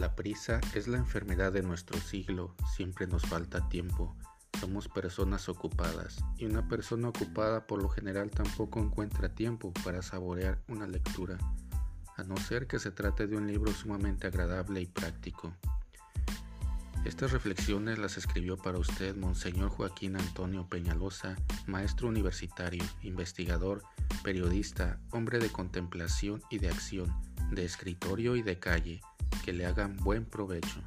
La prisa es la enfermedad de nuestro siglo, siempre nos falta tiempo. Somos personas ocupadas y una persona ocupada por lo general tampoco encuentra tiempo para saborear una lectura, a no ser que se trate de un libro sumamente agradable y práctico. Estas reflexiones las escribió para usted Monseñor Joaquín Antonio Peñalosa, maestro universitario, investigador, periodista, hombre de contemplación y de acción, de escritorio y de calle, que le hagan buen provecho.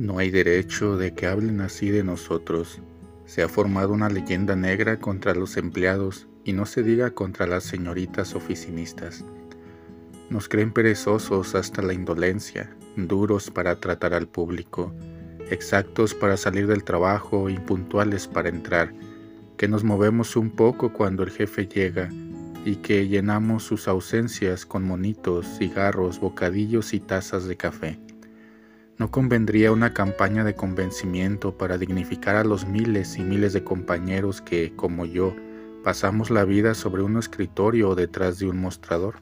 No hay derecho de que hablen así de nosotros. Se ha formado una leyenda negra contra los empleados y no se diga contra las señoritas oficinistas. Nos creen perezosos hasta la indolencia, duros para tratar al público, exactos para salir del trabajo, impuntuales para entrar, que nos movemos un poco cuando el jefe llega y que llenamos sus ausencias con monitos, cigarros, bocadillos y tazas de café. ¿No convendría una campaña de convencimiento para dignificar a los miles y miles de compañeros que, como yo, pasamos la vida sobre un escritorio o detrás de un mostrador?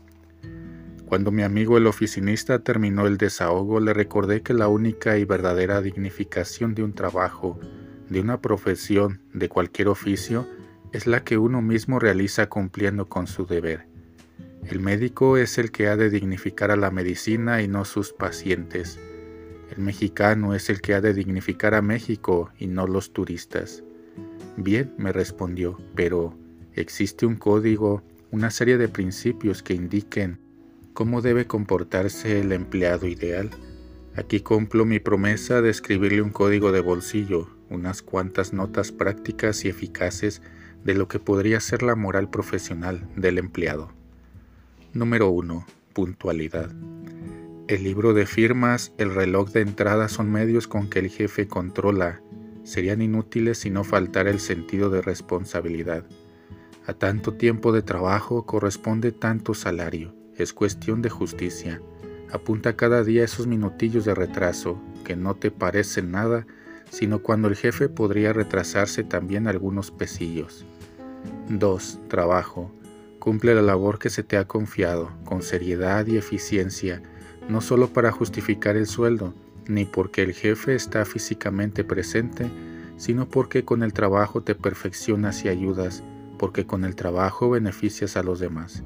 Cuando mi amigo el oficinista terminó el desahogo, le recordé que la única y verdadera dignificación de un trabajo, de una profesión, de cualquier oficio, es la que uno mismo realiza cumpliendo con su deber. El médico es el que ha de dignificar a la medicina y no sus pacientes. El mexicano es el que ha de dignificar a México y no los turistas. Bien, me respondió, pero existe un código, una serie de principios que indiquen ¿Cómo debe comportarse el empleado ideal? Aquí cumplo mi promesa de escribirle un código de bolsillo, unas cuantas notas prácticas y eficaces de lo que podría ser la moral profesional del empleado. Número 1. Puntualidad. El libro de firmas, el reloj de entrada son medios con que el jefe controla. Serían inútiles si no faltara el sentido de responsabilidad. A tanto tiempo de trabajo corresponde tanto salario es cuestión de justicia. Apunta cada día esos minutillos de retraso que no te parecen nada, sino cuando el jefe podría retrasarse también algunos pesillos. 2. Trabajo. Cumple la labor que se te ha confiado, con seriedad y eficiencia, no solo para justificar el sueldo, ni porque el jefe está físicamente presente, sino porque con el trabajo te perfeccionas y ayudas, porque con el trabajo beneficias a los demás.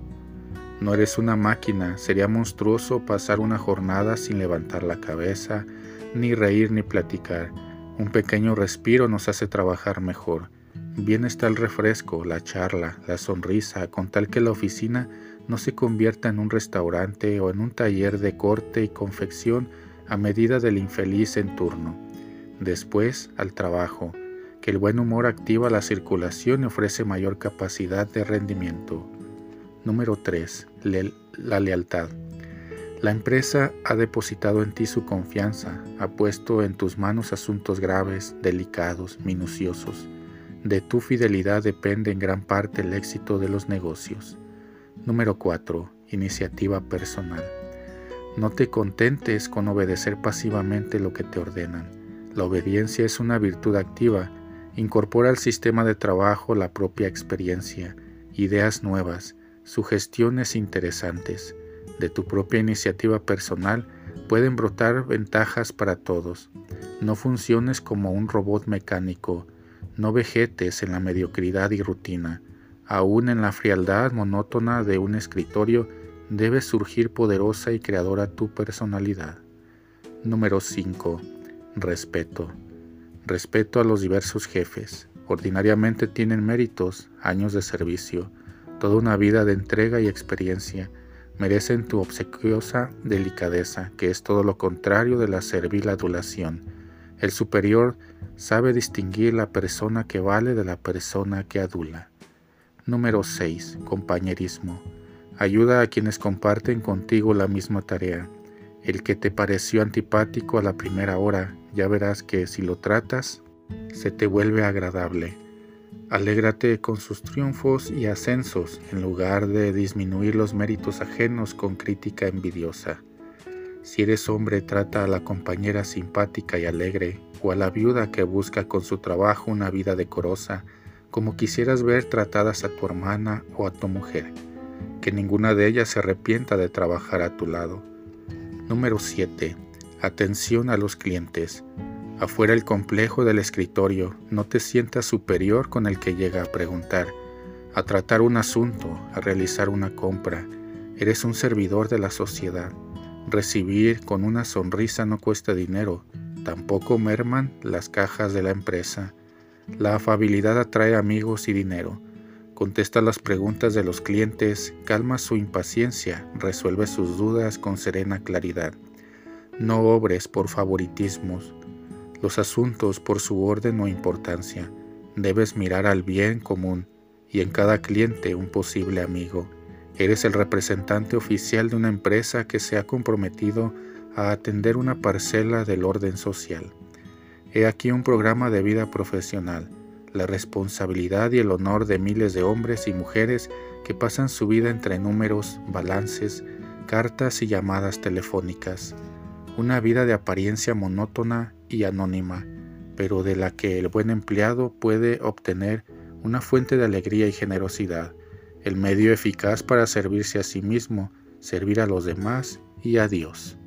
No eres una máquina, sería monstruoso pasar una jornada sin levantar la cabeza, ni reír ni platicar. Un pequeño respiro nos hace trabajar mejor. Bien está el refresco, la charla, la sonrisa, con tal que la oficina no se convierta en un restaurante o en un taller de corte y confección a medida del infeliz en turno. Después, al trabajo, que el buen humor activa la circulación y ofrece mayor capacidad de rendimiento. Número 3. la lealtad. La empresa ha depositado en ti su confianza, ha puesto en tus manos asuntos graves, delicados, minuciosos. De tu fidelidad depende en gran parte el éxito de los negocios. Número 4. Iniciativa personal. No te contentes con obedecer pasivamente lo que te ordenan. La obediencia es una virtud activa. Incorpora al sistema de trabajo la propia experiencia, ideas nuevas, sugestiones interesantes de tu propia iniciativa personal pueden brotar ventajas para todos. No funciones como un robot mecánico, no vegetes en la mediocridad y rutina. Aún en la frialdad monótona de un escritorio debe surgir poderosa y creadora tu personalidad. Número 5. Respeto. Respeto a los diversos jefes. Ordinariamente tienen méritos, años de servicio, toda una vida de entrega y experiencia, merecen tu obsequiosa delicadeza, que es todo lo contrario de la servil adulación. El superior sabe distinguir la persona que vale de la persona que adula. Número 6. Compañerismo. Ayuda a quienes comparten contigo la misma tarea. El que te pareció antipático a la primera hora, ya verás que si lo tratas, se te vuelve agradable. Alégrate con sus triunfos y ascensos en lugar de disminuir los méritos ajenos con crítica envidiosa. Si eres hombre, trata a la compañera simpática y alegre, o a la viuda que busca con su trabajo una vida decorosa, como quisieras ver tratadas a tu hermana o a tu mujer. Que ninguna de ellas se arrepienta de trabajar a tu lado. Número 7. Atención a los clientes. Afuera el complejo del escritorio, no te sientas superior con el que llega a preguntar, a tratar un asunto, a realizar una compra. Eres un servidor de la sociedad. Recibir con una sonrisa no cuesta dinero, tampoco merman las cajas de la empresa. La afabilidad atrae amigos y dinero. Contesta las preguntas de los clientes, calma su impaciencia, resuelve sus dudas con serena claridad. No obres por favoritismos, los asuntos por su orden o importancia. Debes mirar al bien común y en cada cliente un posible amigo. Eres el representante oficial de una empresa que se ha comprometido a atender una parcela del orden social. He aquí un programa de vida profesional, la responsabilidad y el honor de miles de hombres y mujeres que pasan su vida entre números, balances, cartas y llamadas telefónicas. Una vida de apariencia monótona y anónima, pero de la que el buen empleado puede obtener una fuente de alegría y generosidad, el medio eficaz para servirse a sí mismo, servir a los demás y a Dios.